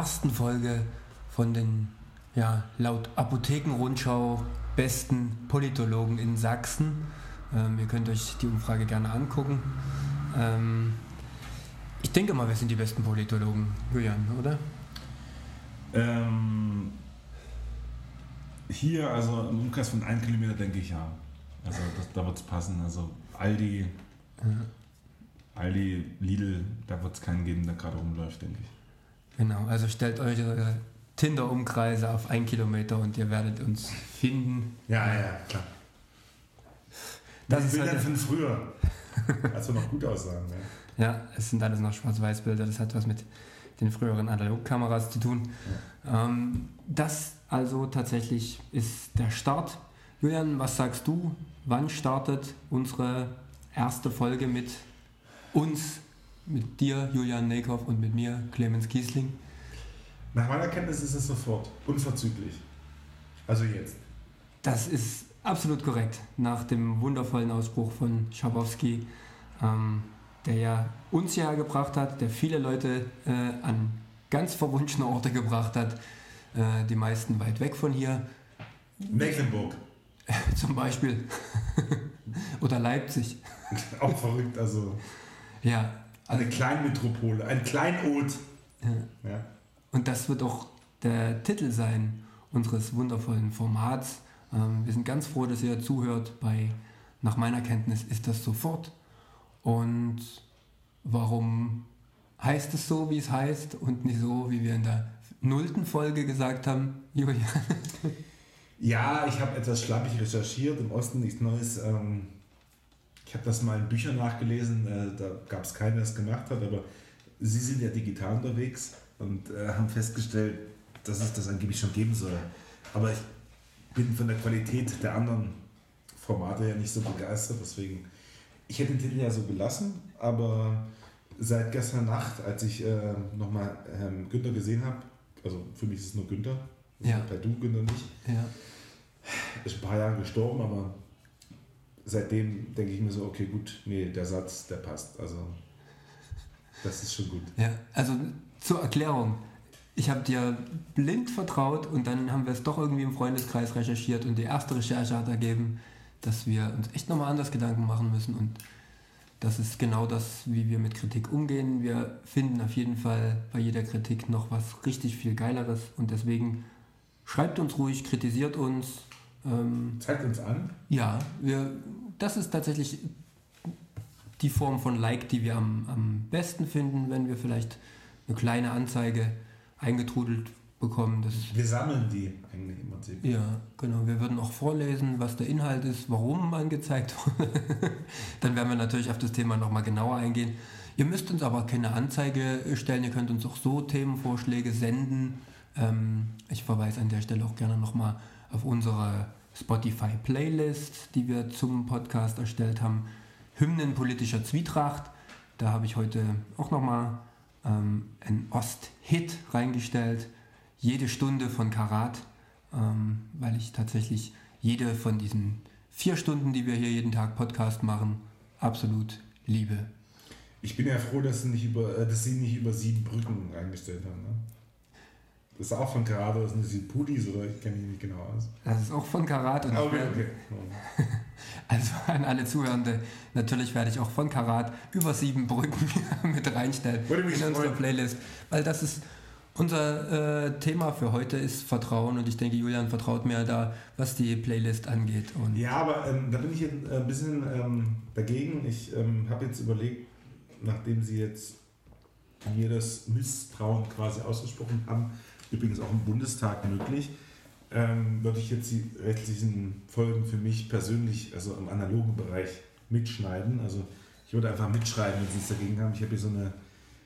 ersten Folge von den, ja, laut Apothekenrundschau besten Politologen in Sachsen. Ähm, ihr könnt euch die Umfrage gerne angucken. Ähm, ich denke mal, wir sind die besten Politologen, Julian, oder? Ähm, hier, also im Umkreis von einem Kilometer, denke ich ja. Also das, da wird es passen. Also Aldi, Aldi, Lidl, da wird es keinen geben, der gerade rumläuft, denke ich. Genau, also stellt eure Tinder-Umkreise auf ein Kilometer und ihr werdet uns finden. Ja, ja, klar. Das ist Bildern halt- von früher, als wir noch gut aussahen. Ja. Ja, es sind alles noch Schwarz-Weiß-Bilder. Das hat was mit den früheren Analogkameras zu tun. Ähm, das also tatsächlich ist der Start. Julian, was sagst du? Wann startet unsere erste Folge mit uns, mit dir, Julian Nekow und mit mir, Clemens Kiesling? Nach meiner Kenntnis ist es sofort, unverzüglich. Also jetzt. Das ist absolut korrekt. Nach dem wundervollen Ausbruch von Schabowski, ähm, der ja uns hierher gebracht hat, der viele Leute äh, an ganz verwunschene Orte gebracht hat, äh, die meisten weit weg von hier, Mecklenburg, zum Beispiel. Oder Leipzig. auch verrückt, also Ja, eine Kleinmetropole, ein Kleinod. Ja. Ja. Und das wird auch der Titel sein unseres wundervollen Formats. Ähm, wir sind ganz froh, dass ihr zuhört. Bei Nach meiner Kenntnis ist das sofort. Und warum heißt es so, wie es heißt und nicht so, wie wir in der nullten Folge gesagt haben, Julian? Ja, ich habe etwas schlappig recherchiert. Im Osten nichts Neues. Ähm, ich habe das mal in Büchern nachgelesen. Äh, da gab es keinen, der es gemacht hat. Aber Sie sind ja digital unterwegs und äh, haben festgestellt, dass es das angeblich schon geben soll. Aber ich bin von der Qualität der anderen Formate ja nicht so begeistert. Deswegen, ich hätte den Titel ja so gelassen. Aber seit gestern Nacht, als ich äh, nochmal ähm, Günther gesehen habe, also für mich ist es nur Günther. Ja. Bei du, Günther nicht Ja. ist ein paar Jahre gestorben, aber seitdem denke ich mir so, okay, gut, nee, der Satz, der passt. Also, das ist schon gut. Ja, also zur Erklärung. Ich habe dir blind vertraut und dann haben wir es doch irgendwie im Freundeskreis recherchiert und die erste Recherche hat ergeben, dass wir uns echt nochmal anders Gedanken machen müssen und das ist genau das, wie wir mit Kritik umgehen. Wir finden auf jeden Fall bei jeder Kritik noch was richtig viel Geileres und deswegen schreibt uns ruhig, kritisiert uns. Ähm, Zeigt uns an. ja, wir, das ist tatsächlich die Form von Like, die wir am, am besten finden, wenn wir vielleicht eine kleine Anzeige eingetrudelt bekommen. Das Wir sammeln die eigentlich im Prinzip. ja, genau. Wir würden auch vorlesen, was der Inhalt ist, warum angezeigt wurde. Dann werden wir natürlich auf das Thema nochmal genauer eingehen. Ihr müsst uns aber keine Anzeige stellen, ihr könnt uns auch so Themenvorschläge senden. Ähm, ich verweise an der Stelle auch gerne nochmal auf unsere Spotify-Playlist, die wir zum Podcast erstellt haben. Hymnen politischer Zwietracht. Da habe ich heute auch nochmal ähm, einen Ost-Hit reingestellt. Jede Stunde von Karat, ähm, weil ich tatsächlich jede von diesen vier Stunden, die wir hier jeden Tag Podcast machen, absolut liebe. Ich bin ja froh, dass sie nicht über, äh, dass sie nicht über sieben Brücken eingestellt haben. Ne? Das ist auch von Karate, das sind die Pudis oder ich kenne mich nicht genau aus. Das ist auch von Karat und ich Okay, okay. also an alle Zuhörende, natürlich werde ich auch von Karat über sieben Brücken mit reinstellen Würde mich in unsere freuen. Playlist, weil das ist unser äh, Thema für heute ist Vertrauen und ich denke, Julian vertraut mir da, was die Playlist angeht. Und Ja, aber ähm, da bin ich jetzt ein bisschen ähm, dagegen. Ich ähm, habe jetzt überlegt, nachdem Sie jetzt mir das Misstrauen quasi ausgesprochen haben, übrigens auch im Bundestag möglich, ähm, würde ich jetzt die rechtlichen Folgen für mich persönlich, also im analogen Bereich, mitschneiden. Also ich würde einfach mitschreiben, wenn Sie es dagegen haben. Ich habe hier so eine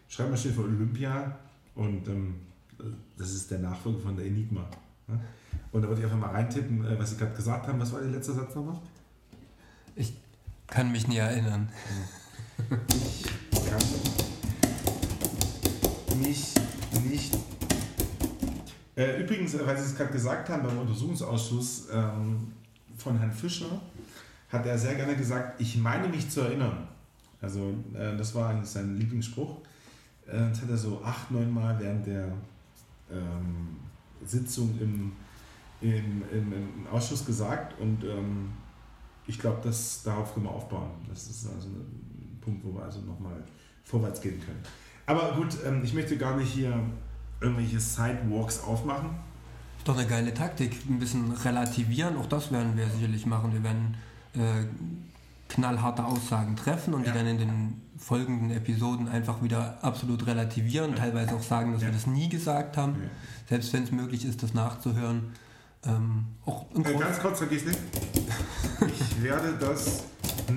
Schreibmaschine für Olympia und ähm, das ist der Nachfolger von der Enigma. Ja? Und da würde ich einfach mal reintippen, äh, was Sie gerade gesagt haben. Was war der letzte Satz nochmal? ich kann mich nie erinnern. Ich kann mich nicht. Äh, übrigens, äh, weil Sie es gerade gesagt haben, beim Untersuchungsausschuss ähm, von Herrn Fischer hat er sehr gerne gesagt, ich meine mich zu erinnern. Also äh, das war eigentlich sein Lieblingsspruch. Äh, das hat er so acht, neun Mal während der ähm, Sitzung im, im, im, im, Ausschuss gesagt und ähm, ich glaube, darauf können wir aufbauen. Das ist also ein Punkt, wo wir also nochmal vorwärts gehen können. Aber gut, ähm, ich möchte gar nicht hier irgendwelche Sidewalks aufmachen. Ist doch eine geile Taktik, ein bisschen relativieren, auch das werden wir sicherlich machen. Wir werden äh, knallharte Aussagen treffen und ja. die dann in den folgenden Episoden einfach wieder absolut relativieren, ja. teilweise auch sagen, dass ja. wir das nie gesagt haben, selbst wenn es möglich ist, das nachzuhören. Ähm, auch äh, ganz kurz, vergiss nicht, ich werde das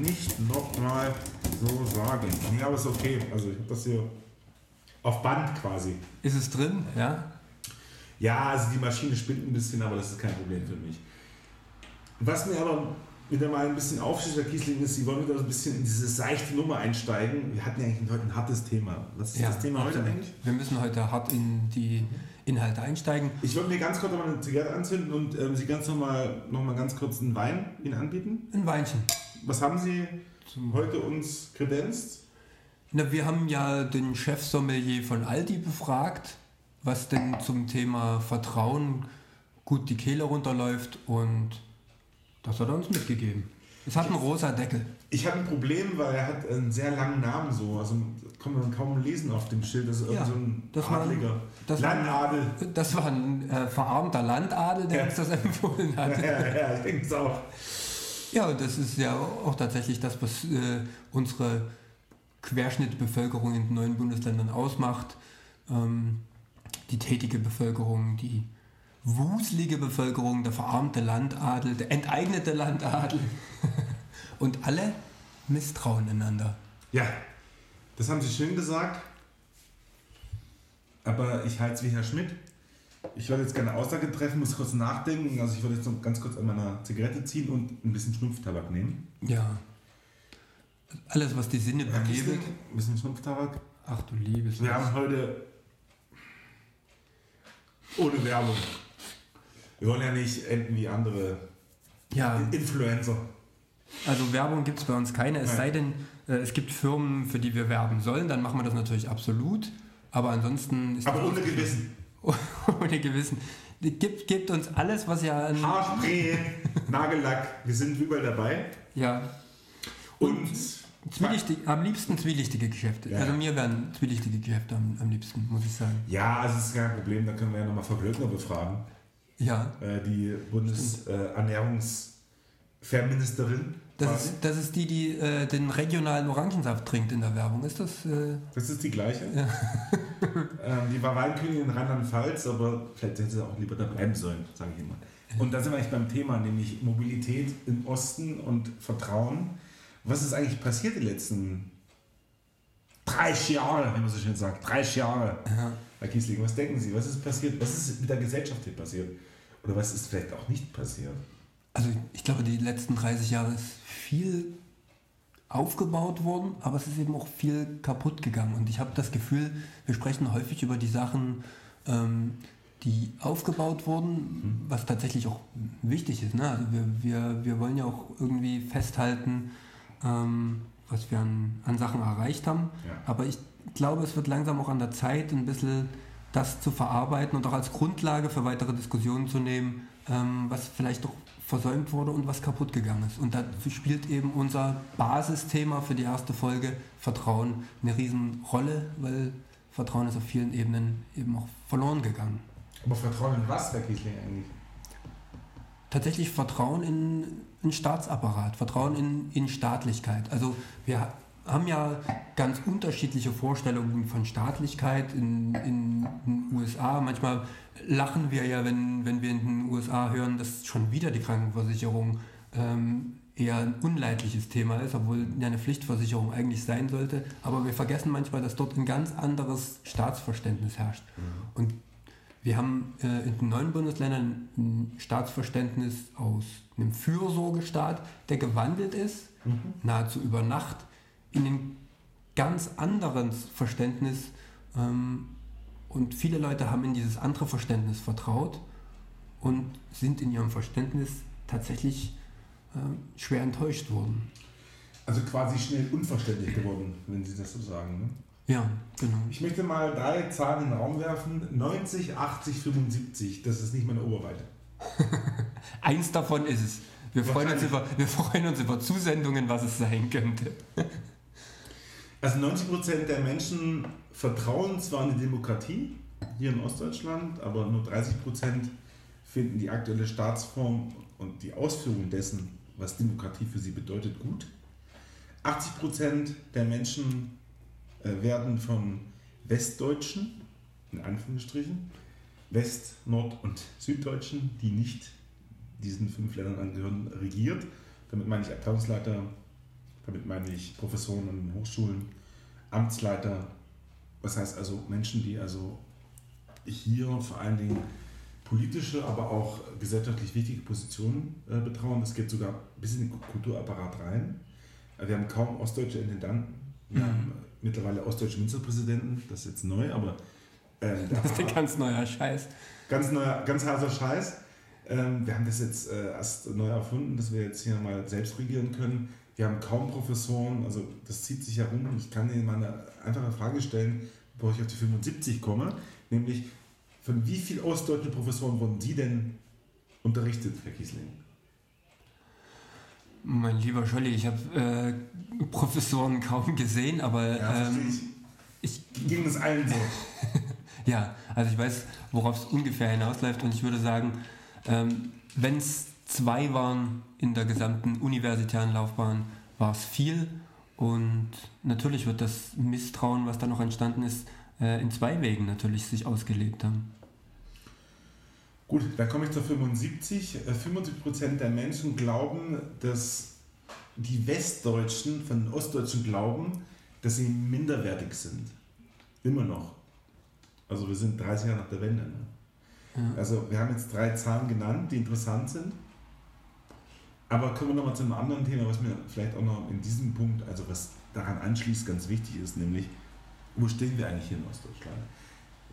nicht nochmal so sagen. Nee, aber ist okay. Also ich habe das hier auf Band quasi. Ist es drin, ja? Ja, also die Maschine spinnt ein bisschen, aber das ist kein Problem für mich. Was mir aber wieder mal ein bisschen aufschließt, Herr Kiesling, ist, Sie wollen wieder ein bisschen in diese seichte Nummer einsteigen. Wir hatten ja eigentlich heute ein hartes Thema. Was ist ja, das Thema heute eigentlich? Wir müssen heute hart in die Inhalte einsteigen. Ich wollte mir ganz kurz noch mal eine Zigarette anzünden und ähm, Sie ganz noch mal, noch mal ganz kurz einen Wein Ihnen anbieten. Ein Weinchen. Was haben Sie heute uns kredenzt? Na, wir haben ja den Chefsommelier von Aldi befragt, was denn zum Thema Vertrauen gut die Kehle runterläuft und das hat er uns mitgegeben. Es hat einen rosa Deckel. Ich habe ein Problem, weil er hat einen sehr langen Namen so. Also kann man kaum lesen auf dem Schild. Das ist ja, so ein das Adliger. War, das Landadel. War, das war ein äh, verarmter Landadel, der ja. uns das empfohlen hat. Ja, ja, ich denke es auch. Ja, und das ist ja auch tatsächlich das, was äh, unsere Querschnittbevölkerung in den neuen Bundesländern ausmacht. Ähm, die tätige Bevölkerung, die wuselige Bevölkerung, der verarmte Landadel, der enteignete Landadel und alle misstrauen einander. Ja, das haben Sie schön gesagt. Aber ich halte es wie Herr Schmidt. Ich würde jetzt gerne Aussage treffen, muss kurz nachdenken. Also ich würde jetzt noch ganz kurz an meiner Zigarette ziehen und ein bisschen Schnupftabak nehmen. Ja. Alles, was die Sinne benebelt. Ein bisschen Schnupftabak. Ach du liebes. Wir haben heute ohne Werbung. Wir wollen ja nicht enden wie andere ja. Influencer. Also Werbung gibt es bei uns keine, es Nein. sei denn, äh, es gibt Firmen, für die wir werben sollen, dann machen wir das natürlich absolut. Aber ansonsten ist Aber ohne Gewissen. ohne Gewissen. Gibt, gibt uns alles, was ja an. Haarspray, Nagellack, wir sind überall dabei. Ja. Und. Zwielichtig, am liebsten zwielichtige Geschäfte. Ja. Also mir wären zwielichtige Geschäfte am, am liebsten, muss ich sagen. Ja, also das ist kein Problem, da können wir ja nochmal Frau Glöckner befragen. Ja. Äh, die Bundesernährungsverministerin. Das ist, das ist die, die äh, den regionalen Orangensaft trinkt in der Werbung. Ist das? Äh das ist die gleiche. Ja. ähm, die war Weinkönigin in Rheinland-Pfalz, aber vielleicht hätte sie auch lieber da bleiben sollen, sage ich immer. Und da sind wir eigentlich beim Thema, nämlich Mobilität im Osten und Vertrauen. Was ist eigentlich passiert die letzten 30 Jahre, wie man so schön sagt? 30 Jahre. Ja. Herr Kiesling, was denken Sie? Was ist passiert? Was ist mit der Gesellschaft hier passiert? Oder was ist vielleicht auch nicht passiert? Also ich glaube, die letzten 30 Jahre ist viel aufgebaut worden, aber es ist eben auch viel kaputt gegangen. Und ich habe das Gefühl, wir sprechen häufig über die Sachen, ähm, die aufgebaut wurden, mhm. was tatsächlich auch wichtig ist. Ne? Also wir, wir, wir wollen ja auch irgendwie festhalten, ähm, was wir an, an Sachen erreicht haben. Ja. Aber ich glaube, es wird langsam auch an der Zeit, ein bisschen das zu verarbeiten und auch als Grundlage für weitere Diskussionen zu nehmen, ähm, was vielleicht doch versäumt wurde und was kaputt gegangen ist. Und dafür spielt eben unser Basisthema für die erste Folge Vertrauen eine Riesenrolle, weil Vertrauen ist auf vielen Ebenen eben auch verloren gegangen. Aber Vertrauen in was, Herr Kiesling, eigentlich? Tatsächlich Vertrauen in einen Staatsapparat, Vertrauen in, in Staatlichkeit. Also wir haben ja ganz unterschiedliche Vorstellungen von Staatlichkeit in, in, den USA. Manchmal lachen wir ja, wenn, wenn wir in den USA hören, dass schon wieder die Krankenversicherung ähm, eher ein unleidliches Thema ist, obwohl ja eine Pflichtversicherung eigentlich sein sollte. Aber wir vergessen manchmal, dass dort ein ganz anderes Staatsverständnis herrscht. Mhm. Und wir haben äh, in den neuen Bundesländern ein Staatsverständnis aus einem Fürsorgestaat, der gewandelt ist, mhm. nahezu über Nacht in ein ganz anderes Verständnis ähm, und viele Leute haben in dieses andere Verständnis vertraut und sind in ihrem Verständnis tatsächlich äh, schwer enttäuscht worden. Also quasi schnell unverständlich geworden, wenn Sie das so sagen. Ne? Ja, genau. Ich möchte mal drei Zahlen in den Raum werfen. 90, 80, 75. Das ist nicht meine Oberweite. Eins davon ist es. Wir freuen, uns über, wir freuen uns über Zusendungen, was es sein könnte. Also 90% der Menschen vertrauen zwar in die Demokratie, hier in Ostdeutschland, aber nur 30% finden die aktuelle Staatsform und die Ausführung dessen, was Demokratie für sie bedeutet, gut. 80% der Menschen werden von Westdeutschen, in Anführungsstrichen, West-, Nord- und Süddeutschen, die nicht diesen fünf Ländern angehören, regiert. Damit meine ich Abteilungsleiter, damit meine ich Professoren an den Hochschulen, Amtsleiter, das heißt also Menschen, die also hier vor allen Dingen politische, aber auch gesellschaftlich wichtige Positionen äh, betrauen. Das geht sogar bis in den Kulturapparat rein. Wir haben kaum ostdeutsche Intendanten. Wir mhm. haben mittlerweile ostdeutsche Ministerpräsidenten. Das ist jetzt neu, aber. Äh, das ist ein ganz neuer Scheiß. Ganz neuer, ganz heißer Scheiß. Ähm, wir haben das jetzt äh, erst neu erfunden, dass wir jetzt hier mal selbst regieren können. Wir haben kaum Professoren, also das zieht sich herum. Ich kann Ihnen mal eine einfache Frage stellen, bevor ich auf die 75 komme, nämlich von wie vielen ostdeutschen Professoren wurden Sie denn unterrichtet, Herr Kiesling? Mein lieber Scholli, ich habe äh, Professoren kaum gesehen, aber ja, ähm, ich, ging es allen so. ja, also ich weiß, worauf es ungefähr hinausläuft und ich würde sagen, ähm, Wenn es zwei waren in der gesamten universitären Laufbahn, war es viel. Und natürlich wird das Misstrauen, was da noch entstanden ist, äh, in zwei Wegen natürlich sich ausgelebt haben. Gut, dann komme ich zur 75. 75% äh, der Menschen glauben, dass die Westdeutschen von den Ostdeutschen glauben, dass sie minderwertig sind. Immer noch. Also wir sind 30 Jahre nach der Wende. Ne? Also wir haben jetzt drei Zahlen genannt, die interessant sind. Aber kommen wir nochmal zu einem anderen Thema, was mir vielleicht auch noch in diesem Punkt, also was daran anschließt, ganz wichtig ist, nämlich, wo stehen wir eigentlich hier in Ostdeutschland?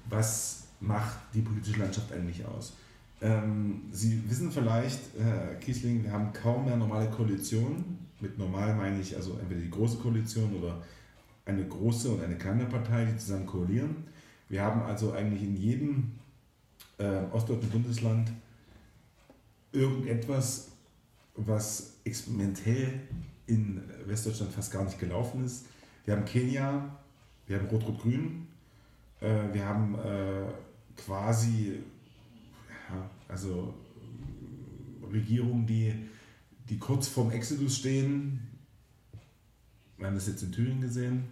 Was macht die politische Landschaft eigentlich aus? Ähm, Sie wissen vielleicht, Herr Kiesling, wir haben kaum mehr normale Koalitionen. Mit normal meine ich also entweder die große Koalition oder eine große und eine kleine Partei, die zusammen koalieren. Wir haben also eigentlich in jedem äh, ostdeutschen Bundesland irgendetwas, was experimentell in Westdeutschland fast gar nicht gelaufen ist. Wir haben Kenia, wir haben Rot-Rot-Grün, äh, wir haben äh, quasi ja, also Regierungen, die, die kurz vorm Exodus stehen. Wir haben das jetzt in Thüringen gesehen.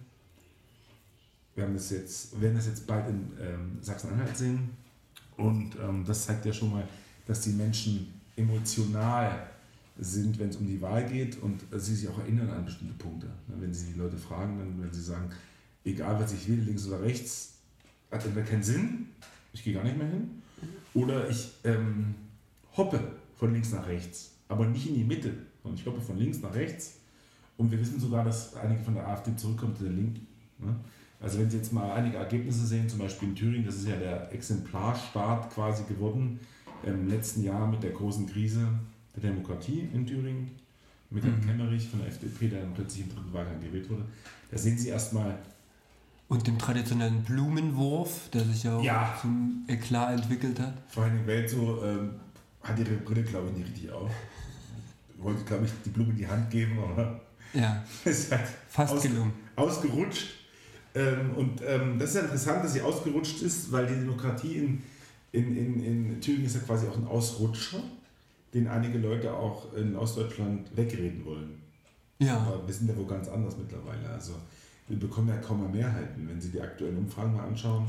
Wir haben das jetzt, werden das jetzt bald in ähm, Sachsen-Anhalt sehen. Und ähm, das zeigt ja schon mal, dass die Menschen emotional sind, wenn es um die Wahl geht und sie sich auch erinnern an bestimmte Punkte. Wenn sie die Leute fragen, dann werden sie sagen, egal was ich will, links oder rechts, hat entweder keinen Sinn, ich gehe gar nicht mehr hin, oder ich ähm, hoppe von links nach rechts, aber nicht in die Mitte, sondern ich hoppe von links nach rechts. Und wir wissen sogar, dass einige von der AfD zurückkommen zu der Linken. Ne? Also wenn Sie jetzt mal einige Ergebnisse sehen, zum Beispiel in Thüringen, das ist ja der Exemplarstaat quasi geworden im letzten Jahr mit der großen Krise der Demokratie in Thüringen, mit Herrn mhm. Kemmerich von der FDP, der dann plötzlich im dritten Wahlgang gewählt wurde. Da sehen Sie erstmal. Und dem traditionellen Blumenwurf, der sich ja auch ja. zum Eklat entwickelt hat. Vor allem Welt so, ähm, hat ihre Brille, glaube ich, nicht richtig auf. Wollte, glaube ich, die Blume in die Hand geben, aber. Ja. ist halt fast aus, gelungen. Ausgerutscht. Ähm, und ähm, das ist ja interessant, dass sie ausgerutscht ist, weil die Demokratie in, in, in, in Thüringen ist ja quasi auch ein Ausrutscher, den einige Leute auch in Ostdeutschland wegreden wollen. Ja. Aber wir sind ja wohl ganz anders mittlerweile. Also wir bekommen ja kaum mehr Mehrheiten. Wenn Sie die aktuellen Umfragen mal anschauen,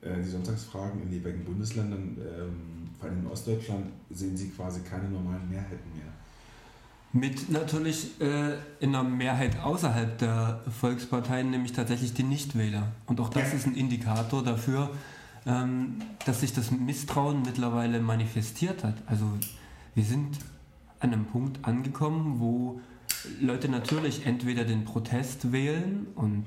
äh, die Sonntagsfragen in jeweiligen Bundesländern, ähm, vor allem in Ostdeutschland, sehen Sie quasi keine normalen Mehrheiten mehr. Mit natürlich äh, in einer Mehrheit außerhalb der Volksparteien, nämlich tatsächlich die Nichtwähler. Und auch das ja. ist ein Indikator dafür, ähm, dass sich das Misstrauen mittlerweile manifestiert hat. Also wir sind an einem Punkt angekommen, wo Leute natürlich entweder den Protest wählen und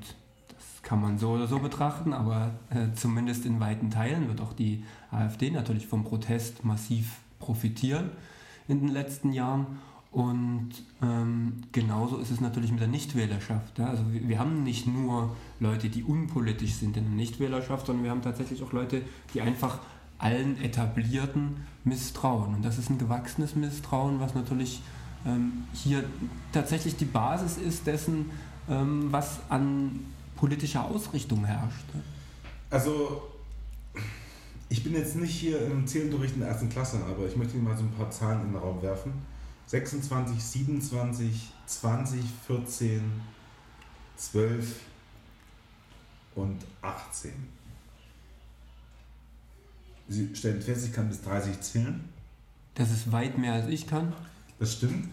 das kann man so oder so betrachten, aber äh, zumindest in weiten Teilen wird auch die AfD natürlich vom Protest massiv profitieren in den letzten Jahren Und ähm, genauso ist es natürlich mit der Nichtwählerschaft. Ja? Also wir, wir, haben nicht nur Leute, die unpolitisch sind in der Nichtwählerschaft, sondern wir haben tatsächlich auch Leute, die einfach allen Etablierten misstrauen. Und das ist ein gewachsenes Misstrauen, was natürlich hier tatsächlich die Basis ist dessen, ähm, was an politischer Ausrichtung herrscht. Also ich bin jetzt nicht hier im Zählunterricht in der ersten Klasse, aber ich möchte Ihnen mal so ein paar Zahlen in den Raum werfen. 26, 27, 20, 14, 12 und 18. Sie stellen fest, ich kann bis 30 zählen. Das ist weit mehr als ich kann. Das stimmt.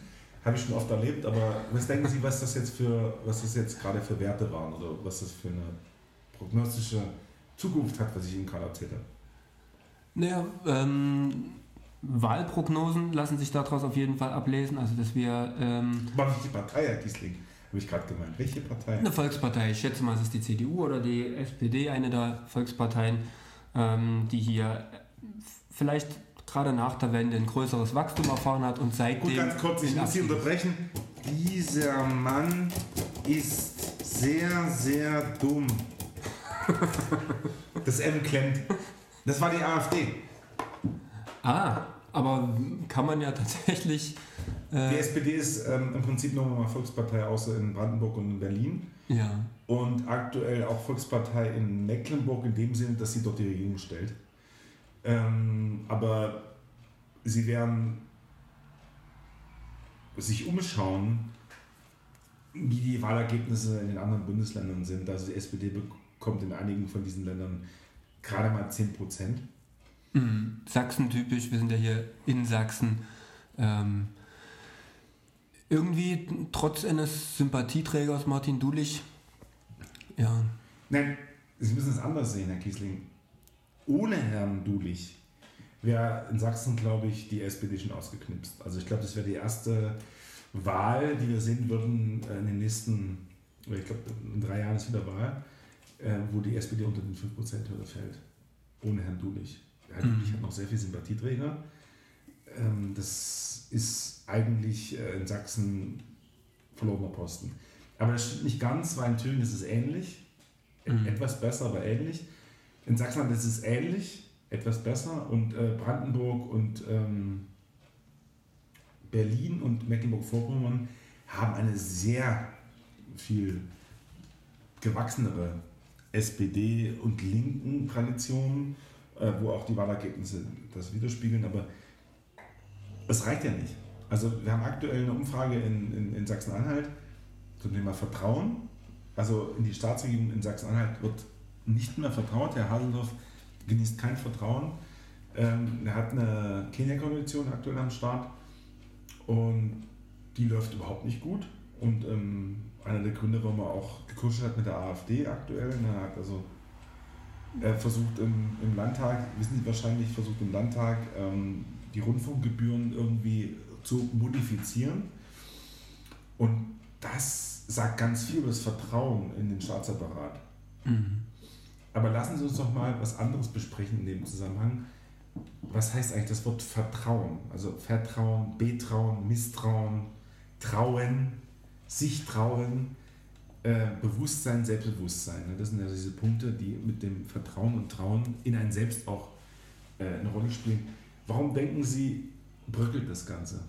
Habe ich schon oft erlebt, aber was denken Sie, was das jetzt für, was das jetzt gerade für Werte waren oder was das für eine prognostische Zukunft hat, was ich Ihnen gerade erzählt habe? Naja, ähm, Wahlprognosen lassen sich daraus auf jeden Fall ablesen. Also, dass wir. Ähm, nicht die Partei, Herr Giesling? Habe ich gerade gemeint. Welche Partei? Eine Volkspartei. Ich schätze mal, es ist die CDU oder die SPD, eine der Volksparteien, ähm, die hier vielleicht gerade nach der Wende ein größeres Wachstum erfahren hat und seitdem. Gut, ganz kurz, ich muss Sie unterbrechen. Dieser Mann ist sehr, sehr dumm. Das M klemmt. Das war die AfD. Ah, aber kann man ja tatsächlich. Äh die SPD ist ähm, im Prinzip nochmal Volkspartei außer in Brandenburg und in Berlin. Ja. Und aktuell auch Volkspartei in Mecklenburg in dem Sinne, dass sie dort die Regierung stellt. Ähm, aber sie werden sich umschauen, wie die Wahlergebnisse in den anderen Bundesländern sind. Also die SPD bekommt in einigen von diesen Ländern gerade mal 10 Prozent. Mhm. Sachsen typisch, wir sind ja hier in Sachsen. Ähm, irgendwie trotz eines Sympathieträgers Martin Dulich, ja. Nein, Sie müssen es anders sehen, Herr Kiesling. Ohne Herrn Dulich wäre in Sachsen, glaube ich, die SPD schon ausgeknipst. Also ich glaube, das wäre die erste Wahl, die wir sehen würden äh, in den nächsten, ich glaube, in drei Jahren ist wieder Wahl äh, wo die SPD unter den 5%-Hürde fällt. Ohne Herrn Dulich. Herr mhm. Dulich hat noch sehr viel Sympathieträger. Ähm, das ist eigentlich äh, in Sachsen verlorener Posten. Aber das stimmt nicht ganz, weil in Thüringen ist es ähnlich. Mhm. Etwas besser, aber ähnlich. In Sachsen ist es ähnlich, etwas besser. Und äh, Brandenburg und ähm, Berlin und Mecklenburg-Vorpommern haben eine sehr viel gewachsenere SPD und linken Traditionen, äh, wo auch die Wahlergebnisse das widerspiegeln, aber es reicht ja nicht. Also wir haben aktuell eine Umfrage in, in, in Sachsen-Anhalt zum Thema Vertrauen. Also in die Staatsregierung in Sachsen-Anhalt wird nicht mehr vertraut. Herr Haseldorf genießt kein Vertrauen. Ähm, er hat eine Kenia-Konvention aktuell am Start und die läuft überhaupt nicht gut. Und ähm, einer der Gründe, warum er auch gekuschelt hat mit der AfD aktuell. Ne, er hat also er versucht im, im Landtag, wissen Sie wahrscheinlich, versucht im Landtag ähm, die Rundfunkgebühren irgendwie zu modifizieren. Und das sagt ganz viel über das Vertrauen in den Staatsapparat. Mhm. Aber lassen Sie uns doch mal was anderes besprechen in dem Zusammenhang. Was heißt eigentlich das Wort Vertrauen? Also Vertrauen, Betrauen, Misstrauen, Trauen sich trauen, äh, Bewusstsein, Selbstbewusstsein. Ne? Das sind ja diese Punkte, die mit dem Vertrauen und Trauen in ein Selbst auch äh, eine Rolle spielen. Warum denken Sie, bröckelt das Ganze?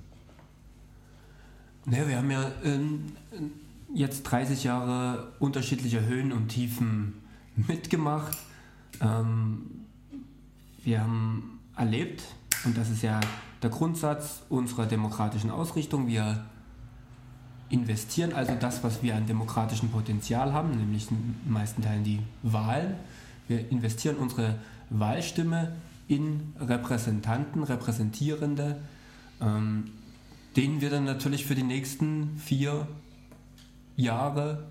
Naja, wir haben ja äh, jetzt 30 Jahre unterschiedliche Höhen und Tiefen mitgemacht. Ähm, wir haben erlebt, und das ist ja der Grundsatz unserer demokratischen Ausrichtung, wir investieren also das, was wir an demokratischem Potenzial haben, nämlich in den meisten Teilen die Wahlen. Wir investieren unsere Wahlstimme in Repräsentanten, Repräsentierende, ähm, denen wir dann natürlich für die nächsten vier Jahre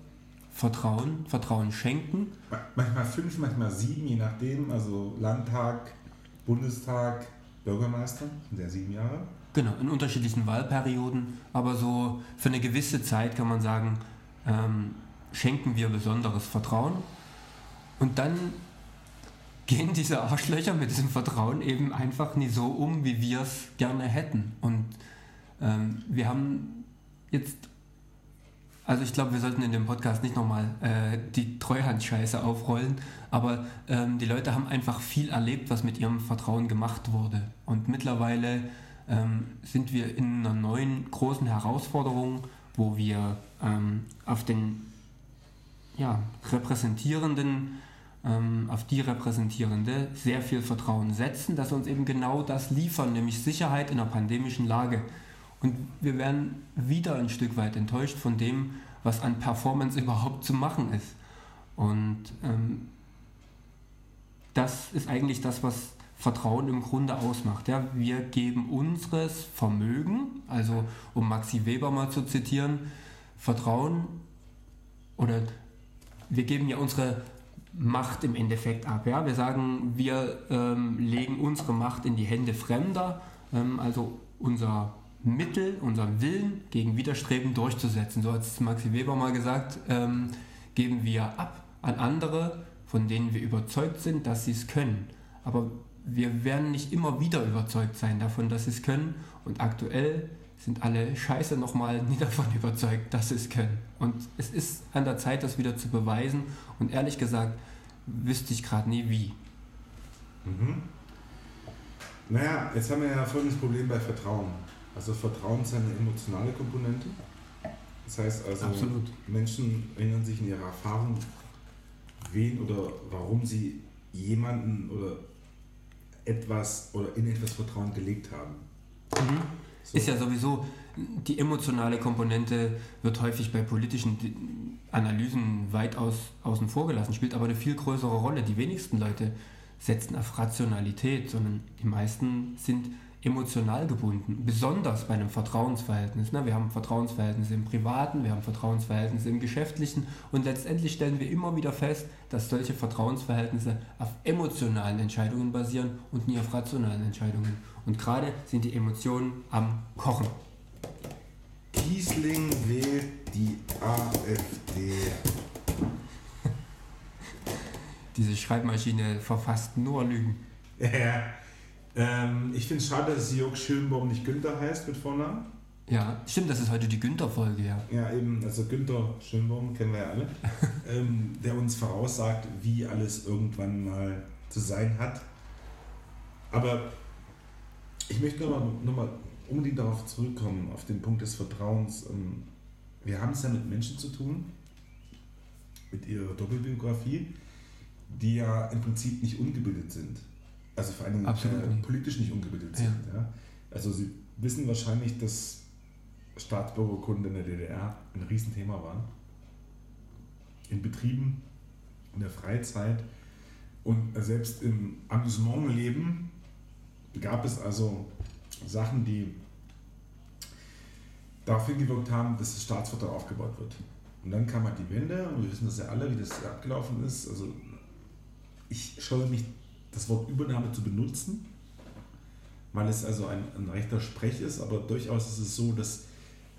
Vertrauen, Vertrauen schenken. Manchmal fünf, manchmal sieben, je nachdem. Also Landtag, Bundestag, Bürgermeister, sind ja sieben Jahre. Genau, in unterschiedlichen Wahlperioden, aber so für eine gewisse Zeit kann man sagen, ähm, schenken wir besonderes Vertrauen. Und dann gehen diese Arschlöcher mit diesem Vertrauen eben einfach nie so um, wie wir es gerne hätten. Und Ähm, wir haben jetzt, also ich glaube, wir sollten in dem Podcast nicht nochmal äh, die Treuhandscheiße aufrollen, aber ähm, die Leute haben einfach viel erlebt, was mit ihrem Vertrauen gemacht wurde. Und mittlerweile ähm, sind wir in einer neuen großen Herausforderung, wo wir ähm, auf den ja, repräsentierenden ähm, auf die Repräsentierende sehr viel Vertrauen setzen, dass sie uns eben genau das liefern, nämlich Sicherheit in einer pandemischen Lage. Und wir werden wieder ein Stück weit enttäuscht von dem, was an Performance überhaupt zu machen ist. Und ähm, das ist eigentlich das, was Vertrauen im Grunde ausmacht. Ja, wir geben unseres Vermögen, also um Maxi Weber mal zu zitieren, Vertrauen oder wir geben ja unsere Macht im Endeffekt ab. Ja? Wir sagen, wir ähm, legen unsere Macht in die Hände Fremder, ähm, also unser Mittel, unseren Willen gegen Widerstreben durchzusetzen. So hat es Maxi Weber mal gesagt, ähm, geben wir ab an andere, von denen wir überzeugt sind, dass sie es können. Aber wir werden nicht immer wieder überzeugt sein davon, dass sie es können. Und aktuell sind alle Scheiße nochmal nie davon überzeugt, dass sie es können. Und es ist an der Zeit, das wieder zu beweisen. Und ehrlich gesagt, wüsste ich gerade nie wie. Mhm. Naja, jetzt haben wir ja folgendes Problem bei Vertrauen. Also Vertrauen ist eine emotionale Komponente. Das heißt also, Absolut. Menschen erinnern sich in ihrer Erfahrung, wen oder warum sie jemanden oder etwas oder in etwas Vertrauen gelegt haben. Mhm. So. Ist ja sowieso, die emotionale Komponente wird häufig bei politischen Analysen weitaus außen vor gelassen, spielt aber eine viel größere Rolle. Die wenigsten Leute setzen auf Rationalität, sondern die meisten sind emotional gebunden, besonders bei einem Vertrauensverhältnis. Ne? Wir haben Vertrauensverhältnisse im Privaten, wir haben Vertrauensverhältnisse im Geschäftlichen und letztendlich stellen wir immer wieder fest, dass solche Vertrauensverhältnisse auf emotionalen Entscheidungen basieren und nie auf rationalen Entscheidungen. Und gerade sind die Emotionen am Kochen. Kiesling wählt die AfD. Diese Schreibmaschine verfasst nur Lügen. Ja. Ähm, ich finde es schade, dass Jörg Schönbaum nicht Günther heißt mit Vornamen. Ja, stimmt, das ist heute die Günther-Folge, ja. Ja, eben, also Günther Schönbaum kennen wir ja alle, ähm, der uns voraussagt, wie alles irgendwann mal zu sein hat. Aber ich möchte nochmal noch mal unbedingt darauf zurückkommen, auf den Punkt des Vertrauens. Ähm, wir haben es ja mit Menschen zu tun, mit ihrer Doppelbiografie, die ja im Prinzip nicht ungebildet sind. Also vor allem äh, politisch nicht ungebildet sind. Ja. ja. Also sie wissen wahrscheinlich, dass Staatsbürgerkunde in der DDR ein Riesenthema war. In Betrieben, in der Freizeit und selbst im Amusementleben gab es also Sachen, die darauf hingewirkt haben, dass das Staatsviertel aufgebaut wird. Und dann kam halt die Wende und wir wissen das ja alle, wie das abgelaufen ist. Also ich scheue mich, das Wort Übernahme zu benutzen, weil es also ein, ein rechter Sprech ist, aber durchaus ist es so, dass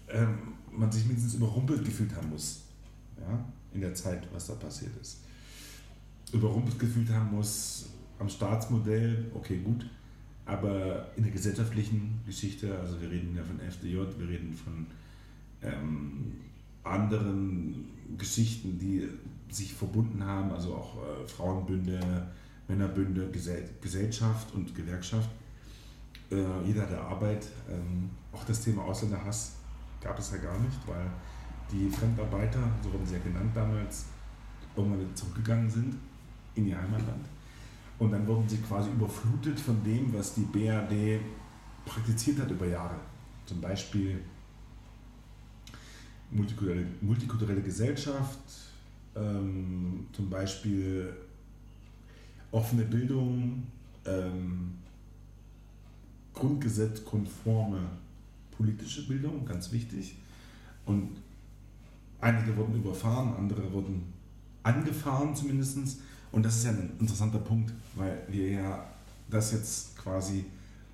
ähm, man sich mindestens überrumpelt gefühlt haben muss. Ja, in der Zeit, was da passiert ist. Überrumpelt gefühlt haben muss am Staatsmodell, okay, gut, aber in der gesellschaftlichen Geschichte, also wir reden ja von FDJ, wir reden von ähm, anderen Geschichten, die sich verbunden haben, also auch äh, Frauenbünde, Männerbünde, Gesell Gesellschaft und Gewerkschaft. Äh, jeder hatte Arbeit. Ähm, auch das Thema Ausländerhass gab es ja gar nicht, weil die Fremdarbeiter, so wurden sie ja genannt damals, irgendwann zurückgegangen sind in ihr Heimatland. Und dann wurden sie quasi überflutet von dem, was die BRD praktiziert hat über Jahre. Zum Beispiel multikulturelle, multikulturelle Gesellschaft, ähm, zum Beispiel offene Bildung, ähm, grundgesetzkonforme politische Bildung, ganz wichtig. Und einige wurden überfahren, andere wurden angefahren zumindest. Und das ist ja ein interessanter Punkt, weil wir ja das jetzt quasi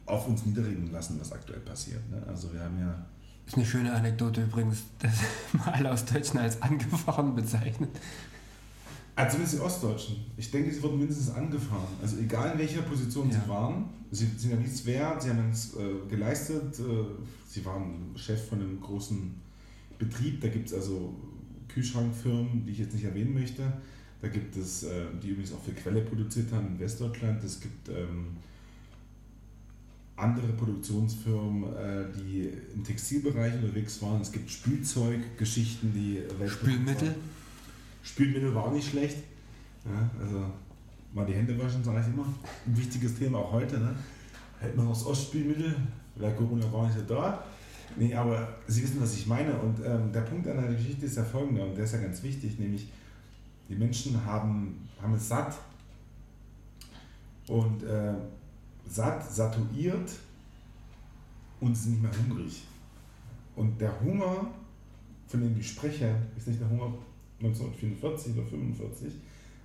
auf uns niederregen lassen, was aktuell passiert. Ne? Also wir haben ja. Das ist eine schöne Anekdote übrigens, dass man alle aus Deutschland als angefahren bezeichnet. Also zumindest die Ostdeutschen. Ich denke, sie wurden mindestens angefahren. Also egal in welcher Position Ja. sie waren, sie sind ja nichts wert, sie haben nichts äh, geleistet. Äh, sie waren Chef von einem großen Betrieb. Da gibt es also Kühlschrankfirmen, die ich jetzt nicht erwähnen möchte. Da gibt es, äh, die übrigens auch für Quelle produziert haben in Westdeutschland. Es gibt ähm, andere Produktionsfirmen, äh, die im Textilbereich unterwegs waren. Es gibt Spielzeuggeschichten, die Spülmittel? waren. Spülmittel war auch nicht schlecht. Ja, also mal die Hände waschen, sage ich immer. Ein wichtiges Thema auch heute. Ne? Hält man noch das Ostspülmittel, wäre Corona gar nicht so da. Nee, aber Sie wissen, was ich meine. Und ähm, der Punkt an der Geschichte ist der folgende, und der ist ja ganz wichtig, nämlich die Menschen haben, haben es satt und äh, satt, satuiert und sind nicht mehr hungrig. Und der Hunger, von dem ich spreche, ist nicht der Hunger 1944 oder 45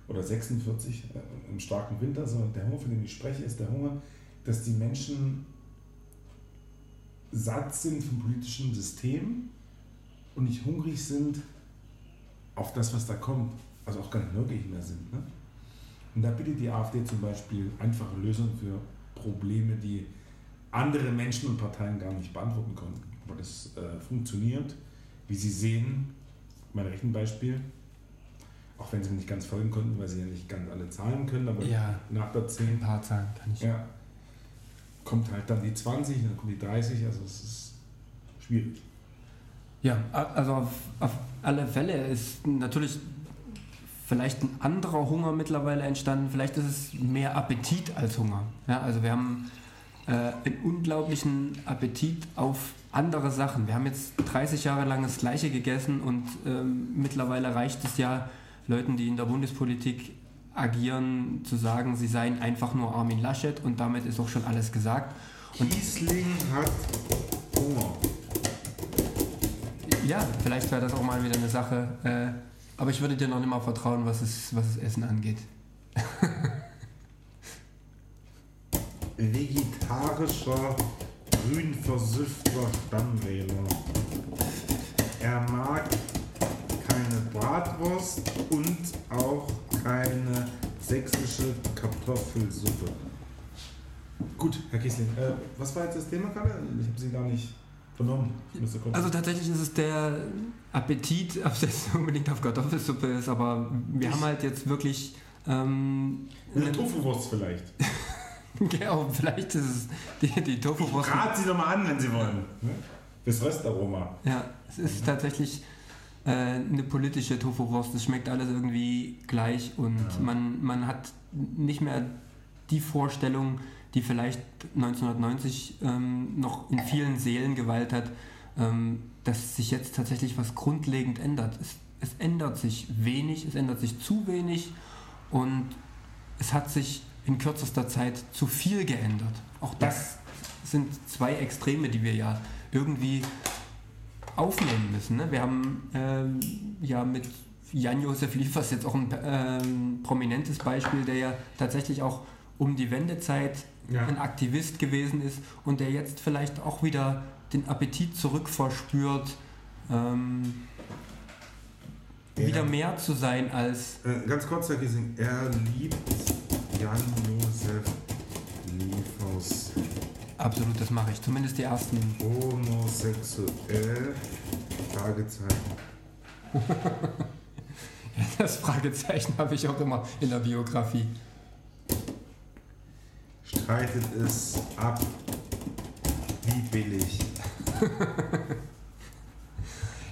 oder 46 äh, im starken Winter, sondern der Hunger, von dem ich spreche, ist der Hunger, dass die Menschen satt sind vom politischen System und nicht hungrig sind auf das, was da kommt. Also auch gar nicht neugierig mehr sind. Ne? Und da bietet die AfD zum Beispiel einfache Lösungen für Probleme, die andere Menschen und Parteien gar nicht beantworten konnten. Aber das äh, funktioniert, wie Sie sehen, mein Rechenbeispiel, auch wenn Sie mir nicht ganz folgen konnten, weil Sie ja nicht ganz alle Zahlen können, aber Ja, nach der 10 ein paar Zahlen kann ich. ja, kommt halt dann die 20, dann kommt die 30, also es ist schwierig. Ja, also auf, auf alle Fälle ist natürlich vielleicht ein anderer Hunger mittlerweile entstanden. Vielleicht ist es mehr Appetit als Hunger. Ja, also wir haben äh, einen unglaublichen Appetit auf andere Sachen. Wir haben jetzt 30 Jahre lang das Gleiche gegessen und ähm, mittlerweile reicht es ja Leuten, die in der Bundespolitik agieren, zu sagen, sie seien einfach nur Armin Laschet und damit ist auch schon alles gesagt. Und Kiesling hat Hunger. Ja, vielleicht wäre das auch mal wieder eine Sache. Äh, aber ich würde dir noch nicht mal vertrauen, was es, was das Essen angeht. Vegetarischer, grün versüffter Stammwähler. Er mag keine Bratwurst und auch keine sächsische Kartoffelsuppe. Gut, Herr Kiesling, äh, was war jetzt das Thema gerade? Ich habe Sie gar nicht vernommen. Also tatsächlich ist es der Appetit, ob das unbedingt auf Kartoffelsuppe ist, aber wir Ich- haben halt jetzt wirklich. Ähm, eine- Tofuwurst vielleicht. genau, vielleicht ist es die, die Tofu-Wurst. Rat Sie doch mal an, wenn Sie wollen. Ne? Fürs Röstaroma. Ja, es ist tatsächlich äh, eine politische Tofu-Wurst. Es schmeckt alles irgendwie gleich und Ja. man, man hat nicht mehr die Vorstellung, die vielleicht 1990 ähm, noch in vielen Seelen geweilt hat, ähm, dass sich jetzt tatsächlich was grundlegend ändert. Es, es ändert sich wenig, es ändert sich zu wenig und es hat sich in kürzester Zeit zu viel geändert. Auch das sind zwei Extreme, die wir ja irgendwie aufnehmen müssen. Ne? Wir haben ähm, ja mit Jan-Josef Liefers jetzt auch ein ähm, prominentes Beispiel, der ja tatsächlich auch um die Wendezeit Ja. ein Aktivist gewesen ist und der jetzt vielleicht auch wieder den Appetit zurückverspürt, ähm, wieder mehr zu sein als Äh, ganz kurz, Herr Kiesling. Er liebt Jan-Josef Liefers absolut, das mache ich. Zumindest die ersten. homosexuell. Fragezeichen. Das Fragezeichen habe ich auch immer in der Biografie. Streitet es ab. Wie billig.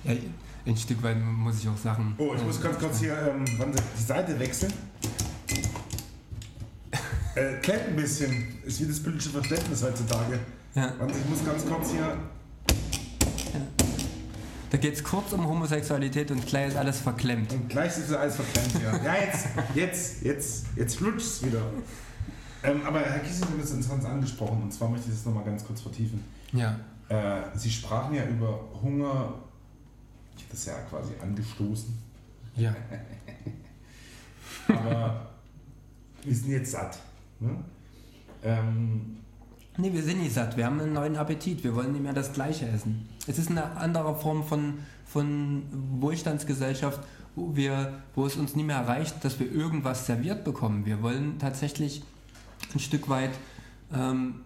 Ja, ein Stück weit muss ich auch sagen. Oh, ich muss ganz kurz hier ähm, die Seite wechseln. Äh, klemmt ein bisschen. Ist wie das politische Verständnis heutzutage. Ja, Warte, ich muss ganz kurz hier. da geht es kurz um Homosexualität und gleich ist alles verklemmt. Und gleich ist alles verklemmt hier. Ja, jetzt, jetzt, jetzt, jetzt flutscht es wieder. Ähm, aber Herr Kiesling, Sie haben das interessant angesprochen und zwar möchte ich das nochmal ganz kurz vertiefen. Ja, Äh, Sie sprachen ja über Hunger. Ich habe das ja quasi angestoßen. ja. Aber wir sind jetzt satt. Ne? Ähm, Nee, wir sind nicht satt. Wir haben einen neuen Appetit. Wir wollen nicht mehr das Gleiche essen. Es ist eine andere Form von, von Wohlstandsgesellschaft wo, wir, wo es uns nie mehr reicht, dass wir irgendwas serviert bekommen. Wir wollen tatsächlich ein Stück weit ähm,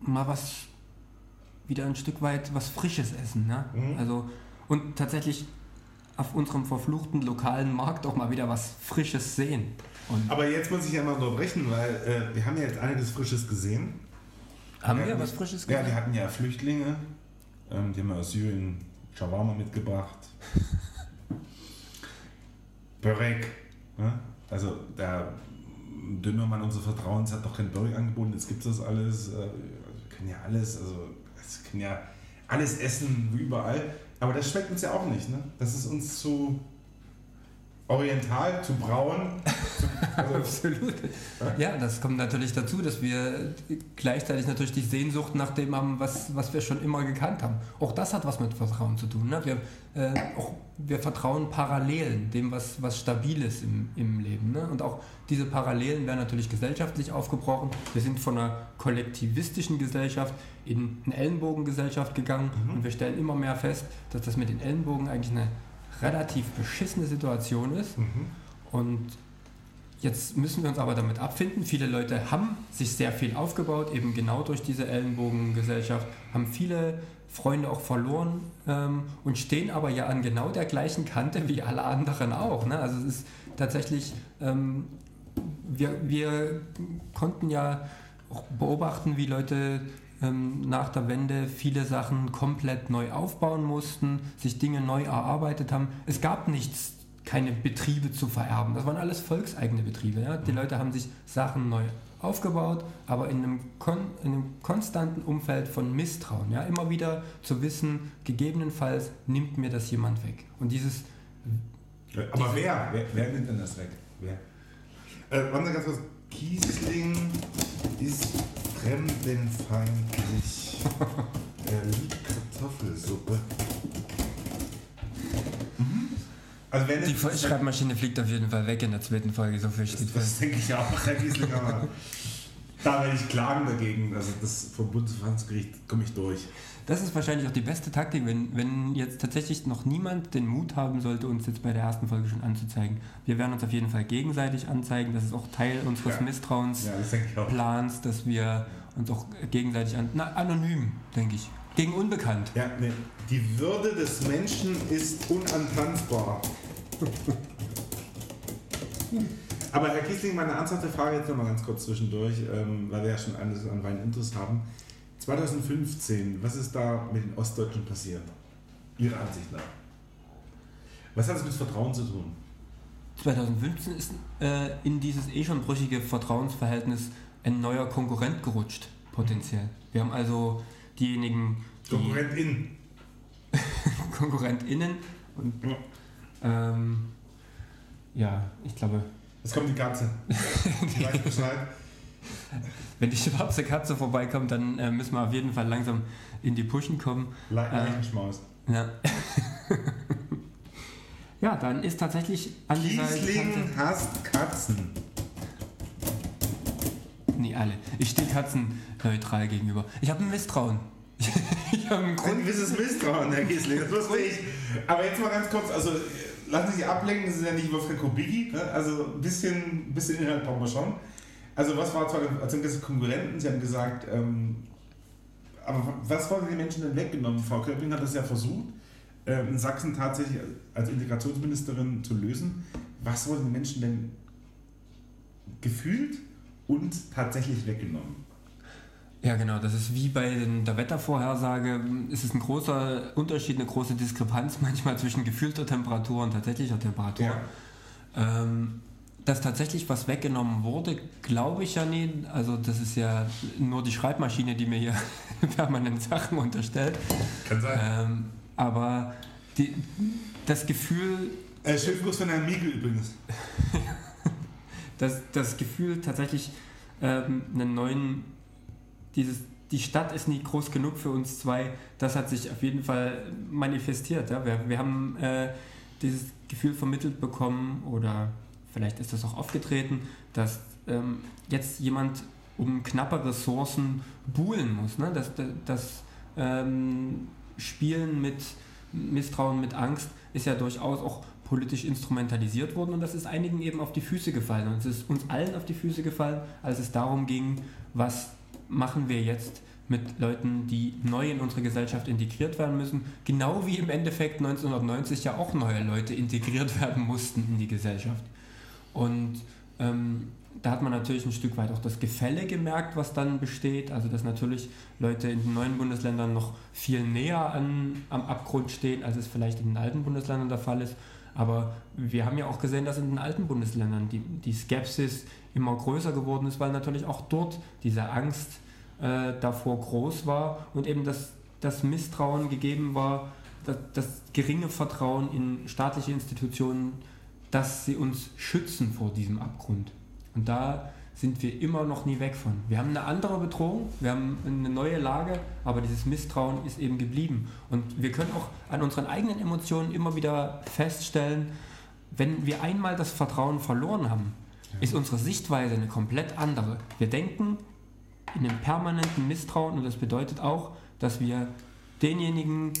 mal was, wieder ein Stück weit was Frisches essen. Ne? Mhm. Also, und tatsächlich auf unserem verfluchten lokalen Markt auch mal wieder was Frisches sehen. Und Aber jetzt muss ich ja mal unterbrechen, weil äh, wir haben ja jetzt einiges Frisches gesehen. Haben wir, wir was Frisches gesehen? Ja, wir hatten ja Flüchtlinge, ähm, die haben aus Syrien Shawarma mitgebracht. Börek. Ne? Also der Dünnermann unser Vertrauens hat doch kein Börek angeboten, jetzt gibt es das alles. Äh, wir können ja alles, also wir können ja alles essen wie überall. Aber das schmeckt uns ja auch nicht. Ne? Das ist uns zu oriental, zu braun. also Absolut. Ja, das kommt natürlich dazu, dass wir gleichzeitig natürlich die Sehnsucht nach dem haben, was, was wir schon immer gekannt haben. Auch das hat was mit Vertrauen zu tun. Ne? Wir, äh, auch, wir vertrauen Parallelen, dem, was, was stabil ist im, im Leben. Ne? Und auch diese Parallelen werden natürlich gesellschaftlich aufgebrochen. Wir sind von einer kollektivistischen Gesellschaft in eine Ellenbogengesellschaft gegangen mhm. und wir stellen immer mehr fest, dass das mit den Ellenbogen eigentlich eine relativ beschissene Situation ist. Mhm. Und jetzt müssen wir uns aber damit abfinden. Viele Leute haben sich sehr viel aufgebaut, eben genau durch diese Ellenbogengesellschaft, haben viele Freunde auch verloren ähm, und stehen aber ja an genau der gleichen Kante wie alle anderen auch. Ne? Also es ist tatsächlich, ähm, wir, wir konnten ja auch beobachten, wie Leute ähm, nach der Wende viele Sachen komplett neu aufbauen mussten, sich Dinge neu erarbeitet haben. Es gab nichts, keine Betriebe zu vererben. Das waren alles volkseigene Betriebe. Ja? Die mhm. Leute haben sich Sachen neu aufgebaut, aber in einem, kon in einem konstanten Umfeld von Misstrauen. Ja? Immer wieder zu wissen, gegebenenfalls nimmt mir das jemand weg. Und dieses. Aber wer? wer? wer? nimmt denn das weg? Wer? Äh, warte ganz kurz. Kiesling ist fremdenfeindlich. er liebt Kartoffelsuppe. Mhm. Also wenn die Schreibmaschine fliegt auf jeden Fall weg in der zweiten Folge, so viel steht Das, das denke ich auch, Herr Gieslinger. Da werde ich klagen dagegen. Also das vom Bundesverfassungsgericht komme ich durch. Das ist wahrscheinlich auch die beste Taktik, wenn, wenn jetzt tatsächlich noch niemand den Mut haben sollte, uns jetzt bei der ersten Folge schon anzuzeigen. Wir werden uns auf jeden Fall gegenseitig anzeigen. Das ist auch Teil unseres ja. Misstrauensplans, ja, dass wir uns auch gegenseitig an. Na, anonym, denke ich. Gegen Unbekannt. Ja, nee. Die Würde des Menschen ist unantanzbar. Aber Herr Kiesling, meine ernsthafte Frage jetzt nochmal ganz kurz zwischendurch, ähm, weil wir ja schon alles an Wein Interest haben. 2015, was ist da mit den Ostdeutschen passiert? Ihrer Ansicht nach. Was hat es mit Vertrauen zu tun? 2015 ist äh, in dieses eh schon brüchige Vertrauensverhältnis ein neuer Konkurrent gerutscht, potenziell. Wir haben also diejenigen. Die KonkurrentInnen. KonkurrentInnen. Und, ähm, ja, ich glaube. Jetzt kommt die Katze. die weiß Bescheid. Wenn die schwarze Katze vorbeikommt, dann äh, müssen wir auf jeden Fall langsam in die Pushen kommen. Leichenschmaus. Äh, ja. ja, dann ist tatsächlich an dieser Kiesling hasst Katzen. Nee, alle. Ich stehe Katzen neutral gegenüber. Ich habe ein Misstrauen. ich habe ein, ein gewisses Misstrauen, Herr Kiesling, das wusste ich. Aber jetzt mal ganz kurz, also lassen Sie sich ablenken, Sie sind ja nicht Wolfgang Kubicki, ne? also ein bisschen, bisschen Inhalt brauchen wir schon. Also was war zwar, also das Konkurrenten, Sie haben gesagt, ähm, aber was wurden die Menschen denn weggenommen? Frau Köpping hat das ja versucht, äh, in Sachsen tatsächlich als Integrationsministerin zu lösen. Was wurden die Menschen denn gefühlt und tatsächlich weggenommen? Ja, genau. Das ist wie bei der Wettervorhersage. Es ist ein großer Unterschied, eine große Diskrepanz manchmal zwischen gefühlter Temperatur und tatsächlicher Temperatur. Ja. Ähm, dass tatsächlich was weggenommen wurde, glaube ich ja nicht. Also das ist ja nur die Schreibmaschine, die mir hier permanent Sachen unterstellt. Kann sein. Ähm, aber die, das Gefühl... Äh, Schiffkurs von Herrn Miegel übrigens. das, das Gefühl tatsächlich ähm, einen neuen... Dieses, die Stadt ist nie groß genug für uns zwei. Das hat sich auf jeden Fall manifestiert. Ja? Wir, wir haben äh, dieses Gefühl vermittelt bekommen oder vielleicht ist das auch aufgetreten, dass ähm, jetzt jemand um knappe Ressourcen buhlen muss. Ne? Das, das, das ähm, Spielen mit Misstrauen, mit Angst ist ja durchaus auch politisch instrumentalisiert wurden und das ist einigen eben auf die Füße gefallen und es ist uns allen auf die Füße gefallen, als es darum ging, was machen wir jetzt mit Leuten, die neu in unsere Gesellschaft integriert werden müssen, genau wie im Endeffekt 1990 ja auch neue Leute integriert werden mussten in die Gesellschaft. Und ähm, da hat man natürlich ein Stück weit auch das Gefälle gemerkt, was dann besteht. Also dass natürlich Leute in den neuen Bundesländern noch viel näher an, am Abgrund stehen, als es vielleicht in den alten Bundesländern der Fall ist. Aber wir haben ja auch gesehen, dass in den alten Bundesländern die, die Skepsis immer größer geworden ist, weil natürlich auch dort diese Angst äh, davor groß war und eben das, das Misstrauen gegeben war, das, das geringe Vertrauen in staatliche Institutionen, dass sie uns schützen vor diesem Abgrund. Und da sind wir immer noch nie weg von. Wir haben eine andere Bedrohung, wir haben eine neue Lage, aber dieses Misstrauen ist eben geblieben. Und wir können auch an unseren eigenen Emotionen immer wieder feststellen, wenn wir einmal das Vertrauen verloren haben, ist unsere Sichtweise eine komplett andere. Wir denken in einem permanenten Misstrauen und das bedeutet auch, dass wir denjenigen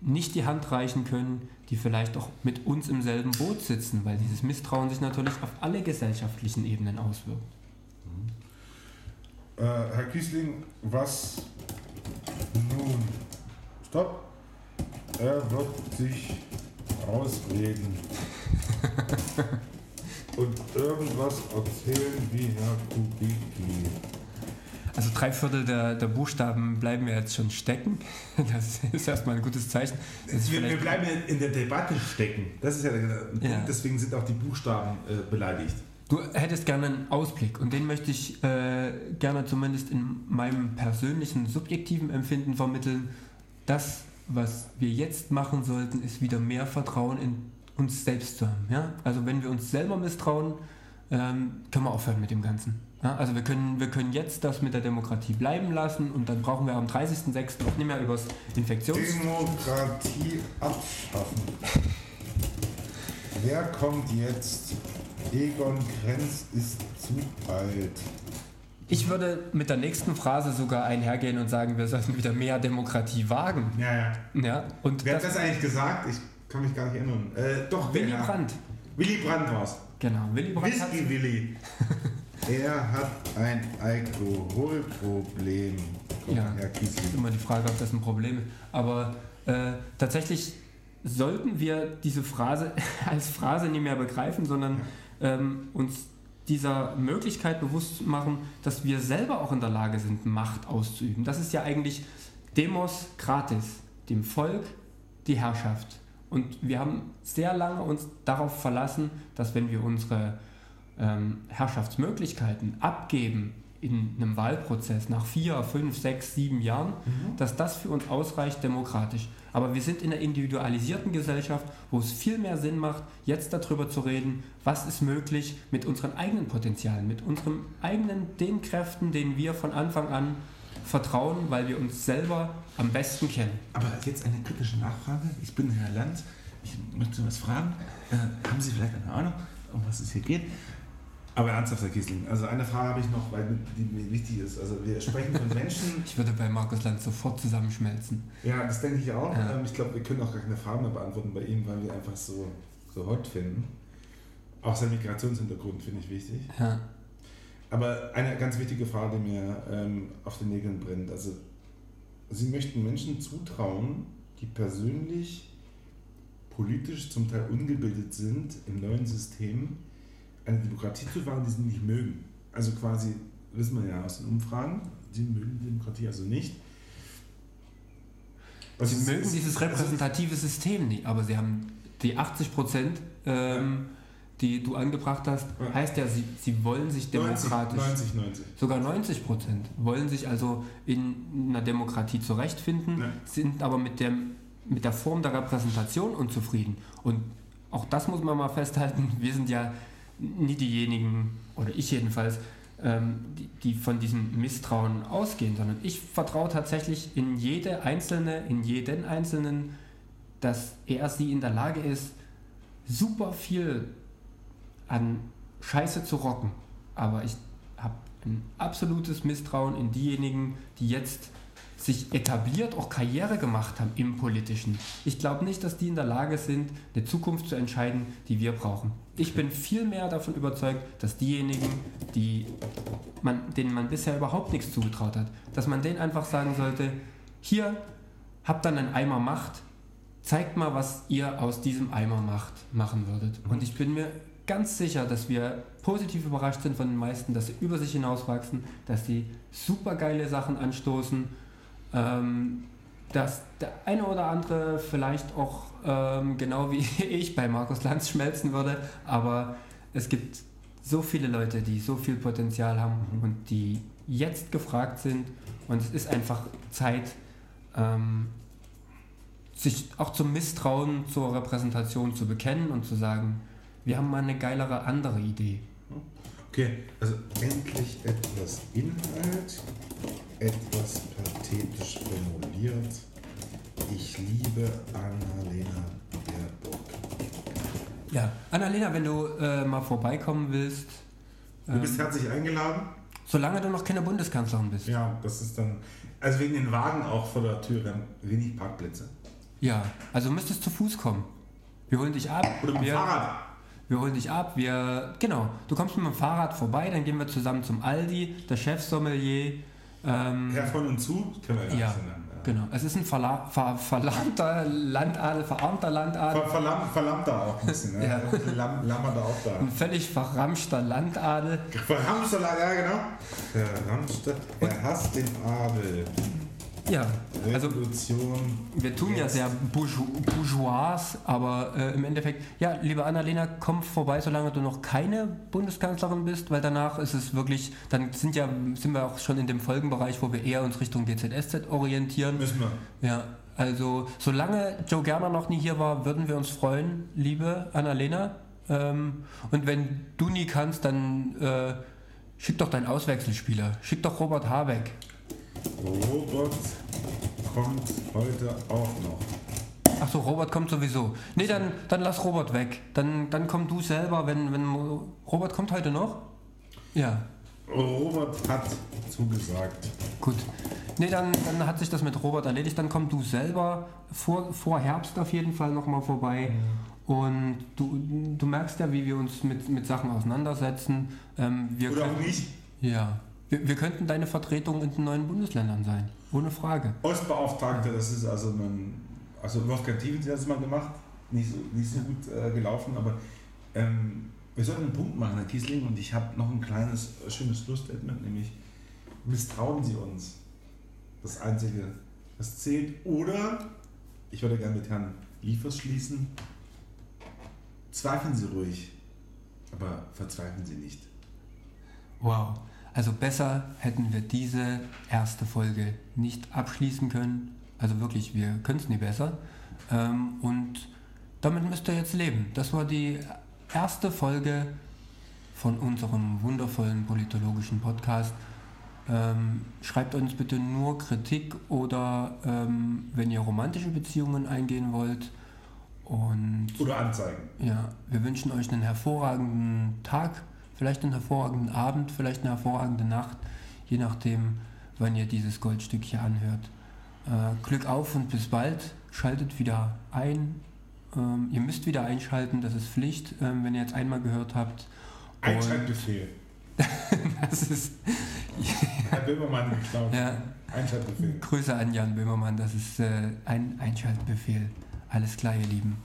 nicht die Hand reichen können, die vielleicht auch mit uns im selben Boot sitzen, weil dieses Misstrauen sich natürlich auf alle gesellschaftlichen Ebenen auswirkt. Äh, Herr Kiesling, was nun? Stopp! Er wird sich ausreden und irgendwas erzählen wie Herr Kubicki. Also drei Viertel der, der Buchstaben bleiben ja jetzt schon stecken. Das ist erstmal ein gutes Zeichen. Wir, wir, bleiben in der Debatte stecken. Das ist ja der Punkt. Ja. Deswegen sind auch die Buchstaben äh, beleidigt. Du hättest gerne einen Ausblick und den möchte ich äh, gerne zumindest in meinem persönlichen, subjektiven Empfinden vermitteln. Das, was wir jetzt machen sollten, ist wieder mehr Vertrauen in uns selbst zu haben. Ja? Also wenn wir uns selber misstrauen, ähm, können wir aufhören mit dem Ganzen. Ja, also wir können, wir können jetzt das mit der Demokratie bleiben lassen und dann brauchen wir am 30.06. auch nicht mehr über das Infektions... Demokratie abschaffen. Wer kommt jetzt? Egon Krenz ist zu alt. Ich würde mit der nächsten Phrase sogar einhergehen und sagen, wir sollten wieder mehr Demokratie wagen. Ja, ja. ja und wer hat das eigentlich gesagt? Ich kann mich gar nicht erinnern. Äh, doch, Willy Brandt. Willy Brandt war es. Genau, Willy Brandt. Whisky Willy. Er hat ein Alkoholproblem. Ja, das ist immer die Frage, ob das ein Problem ist. Aber äh, tatsächlich sollten wir diese Phrase als Phrase nicht mehr begreifen, sondern ähm, uns dieser Möglichkeit bewusst machen, dass wir selber auch in der Lage sind, Macht auszuüben. Das ist ja eigentlich Demos gratis, dem Volk die Herrschaft. Und wir haben sehr lange uns darauf verlassen, dass wenn wir unsere ähm, Herrschaftsmöglichkeiten abgeben in einem Wahlprozess nach vier, fünf, sechs, sieben Jahren, mhm. dass das für uns ausreicht demokratisch. Aber wir sind in einer individualisierten Gesellschaft, wo es viel mehr Sinn macht, jetzt darüber zu reden, was ist möglich mit unseren eigenen Potenzialen, mit unseren eigenen, den Kräften, denen wir von Anfang an vertrauen, weil wir uns selber am besten kennen. Aber jetzt eine kritische Nachfrage. Ich bin Herr Lanz. Ich möchte was fragen. Äh, haben Sie vielleicht eine Ahnung, um was es hier geht? Aber ernsthaft, Herr Kiesling, also eine Frage habe ich noch, weil die mir wichtig ist. Also wir sprechen von Menschen. ich würde bei Markus Land sofort zusammenschmelzen. Ja, das denke ich auch. Ja. Ähm, ich glaube, wir können auch gar keine Fragen mehr beantworten bei ihm, weil wir einfach so, so hot finden. Auch sein Migrationshintergrund finde ich wichtig. Ja. Aber eine ganz wichtige Frage, die mir ähm, auf den Nägeln brennt. Also Sie möchten Menschen zutrauen, die persönlich, politisch zum Teil ungebildet sind im neuen System, eine Demokratie zu wahren, die sie nicht mögen. Also quasi, wissen wir ja aus den Umfragen, sie mögen die Demokratie also nicht. Was sie mögen ist, dieses repräsentative also System nicht, aber sie haben die 80 Prozent, ähm, die du angebracht hast, ja. heißt ja, sie, sie wollen sich demokratisch. 90, 90. Sogar 90 Prozent wollen sich also in einer Demokratie zurechtfinden, ja. sind aber mit, dem, mit der Form der Repräsentation unzufrieden. Und auch das muss man mal festhalten, wir sind ja nie diejenigen, oder ich jedenfalls, ähm, die, die, von diesem Misstrauen ausgehen, sondern ich vertraue tatsächlich in jede einzelne, in jeden Einzelnen, dass er sie in der Lage ist, super viel an Scheiße zu rocken. Aber ich habe ein absolutes Misstrauen in diejenigen, die jetzt sich etabliert, auch Karriere gemacht haben im Politischen. Ich glaube nicht, dass die in der Lage sind, eine Zukunft zu entscheiden, die wir brauchen. Ich bin viel mehr davon überzeugt, dass diejenigen, die man, denen man bisher überhaupt nichts zugetraut hat, dass man denen einfach sagen sollte, hier habt dann einen Eimer Macht, zeigt mal, was ihr aus diesem Eimer Macht machen würdet. Und ich bin mir ganz sicher, dass wir positiv überrascht sind von den meisten, dass sie über sich hinauswachsen, dass sie super geile Sachen anstoßen, ähm, dass der eine oder andere vielleicht auch ähm, genau wie ich bei Markus Lanz schmelzen würde, aber es gibt so viele Leute, die so viel Potenzial haben und die jetzt gefragt sind und es ist einfach Zeit, ähm, sich auch zum Misstrauen zur Repräsentation zu bekennen und zu sagen, wir haben mal eine geilere andere Idee. Okay, also endlich etwas Inhalt, etwas pathetisch formuliert. Ich liebe Annalena Baerbock. Ja, Annalena, wenn du äh, mal vorbeikommen willst. Du bist ähm, herzlich eingeladen. Solange du noch keine Bundeskanzlerin bist. Ja, das ist dann. Also wegen den Wagen auch vor der Tür, wir haben wenig Parkplätze. Ja, also müsstest zu Fuß kommen. Wir holen dich ab. Oder mit dem Fahrrad. Wir holen dich ab. Wir, genau, du kommst mit dem Fahrrad vorbei, dann gehen wir zusammen zum Aldi, der Chefsommelier. Ähm, Herr von und zu, können wir ja, ja. Genau, es ist ein verla ver verlammter Landadel, verarmter Landadel. Ver verlamm verlammter auch ein bisschen, ne? ja. Lamm Lammer da auch da. Ein völlig verramschter Landadel. Verramschter Landadel, ja genau. Verramschter, er hasst den Adel. Ja, also wir tun ja sehr bourgeois, aber äh, im Endeffekt, ja, liebe Annalena, komm vorbei, solange du noch keine Bundeskanzlerin bist, weil danach ist es wirklich, dann sind ja sind wir auch schon in dem Folgenbereich, wo wir eher uns Richtung GZSZ orientieren. Müssen wir. Ja, also solange Joe Gerner noch nie hier war, würden wir uns freuen, liebe Annalena. Ähm, und wenn du nie kannst, dann äh, schick doch deinen Auswechselspieler, schick doch Robert Habeck. Robert kommt heute auch noch. Achso, Robert kommt sowieso. Nee, dann, dann lass Robert weg. Dann, dann komm du selber, wenn, wenn. Robert kommt heute noch? Ja. Robert hat zugesagt. Gut. Nee, dann, dann hat sich das mit Robert erledigt. Dann komm du selber vor, vor Herbst auf jeden Fall nochmal vorbei. Mhm. Und du, du merkst ja, wie wir uns mit, mit Sachen auseinandersetzen. Ähm, wir Oder können, auch nicht. Ja. Wir, wir, könnten deine Vertretung in den neuen Bundesländern sein, ohne Frage. Ostbeauftragter, das ist also ein, also Wolfgang Tiefens hat es mal gemacht, nicht so, nicht so gut äh, gelaufen, aber ähm, wir sollten einen Punkt machen, Herr Kiesling, und ich habe noch ein kleines, schönes Schlussstatement, nämlich misstrauen Sie uns. Das Einzige, was zählt. Oder, ich würde gerne mit Herrn Liefers schließen, zweifeln Sie ruhig, aber verzweifeln Sie nicht. Wow. Also besser hätten wir diese erste Folge nicht abschließen können. Also wirklich, wir können es nie besser. Ähm, und damit müsst ihr jetzt leben. Das war die erste Folge von unserem wundervollen politologischen Podcast. Ähm, schreibt uns bitte nur Kritik oder ähm, wenn ihr romantische Beziehungen eingehen wollt. Und, oder Anzeigen. Ja, wir wünschen euch einen hervorragenden Tag vielleicht einen hervorragenden Abend, vielleicht eine hervorragende Nacht, je nachdem, wann ihr dieses Goldstück hier anhört. Äh, Glück auf und bis bald. Schaltet wieder ein. Ähm, ihr müsst wieder einschalten, das ist Pflicht, ähm, wenn ihr jetzt einmal gehört habt. Einschaltbefehl. das ist. Herr Böhmermann geklaut. Ja. Einschaltbefehl. Grüße an Jan Böhmermann, das ist äh, ein Einschaltbefehl. Alles klar, ihr Lieben.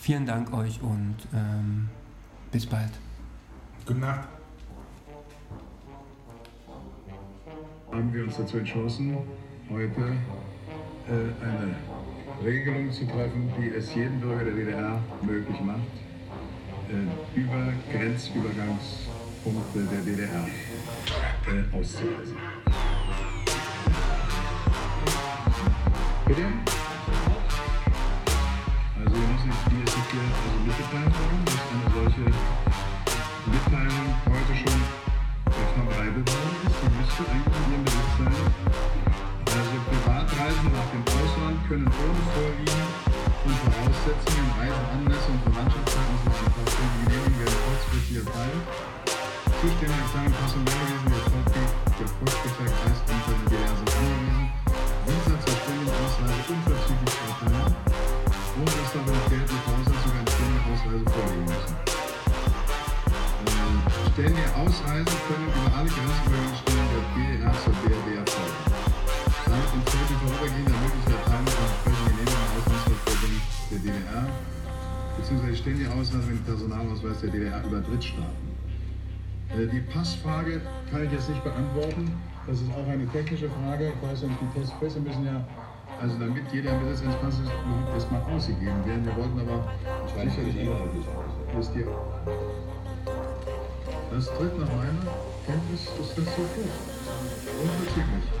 Vielen Dank euch und ähm, bis bald. Gute Nacht. Haben wir uns dazu entschlossen, heute äh, eine Regelung zu treffen, die es jedem Bürger der DDR möglich macht, äh, über Grenzübergangspunkte der DDR äh, auszureisen. Bitte? Also wir müssen die hier also mitgeteilt worden, dass eine solche Mitteilung heute schon verbreitet worden ist, die müsste eigentlich in Ihrem Besitz sein. Also Privatreisen nach dem Ausland können ohne Vorliegen und Voraussetzungen, Reiseanlässe und Verwandtschaftsverhältnisse Genehmigung werden kurzfristig erteilt. Zuständige Abteilung Pass und Meldewesen der VP, der bzw. die Ausreise mit dem Personalausweis der DDR über Drittstaaten. Äh, Die Passfrage kann ich jetzt nicht beantworten. Das ist auch eine technische Frage. Ich weiß nicht, die Testpässe müssen ja, also damit jeder im Besitz eines Passes ist, erstmal ausgegeben werden. Wir wollten aber sicherlich ist die, das tritt nach meiner Kenntnis ist das so vor. Unverzüglich.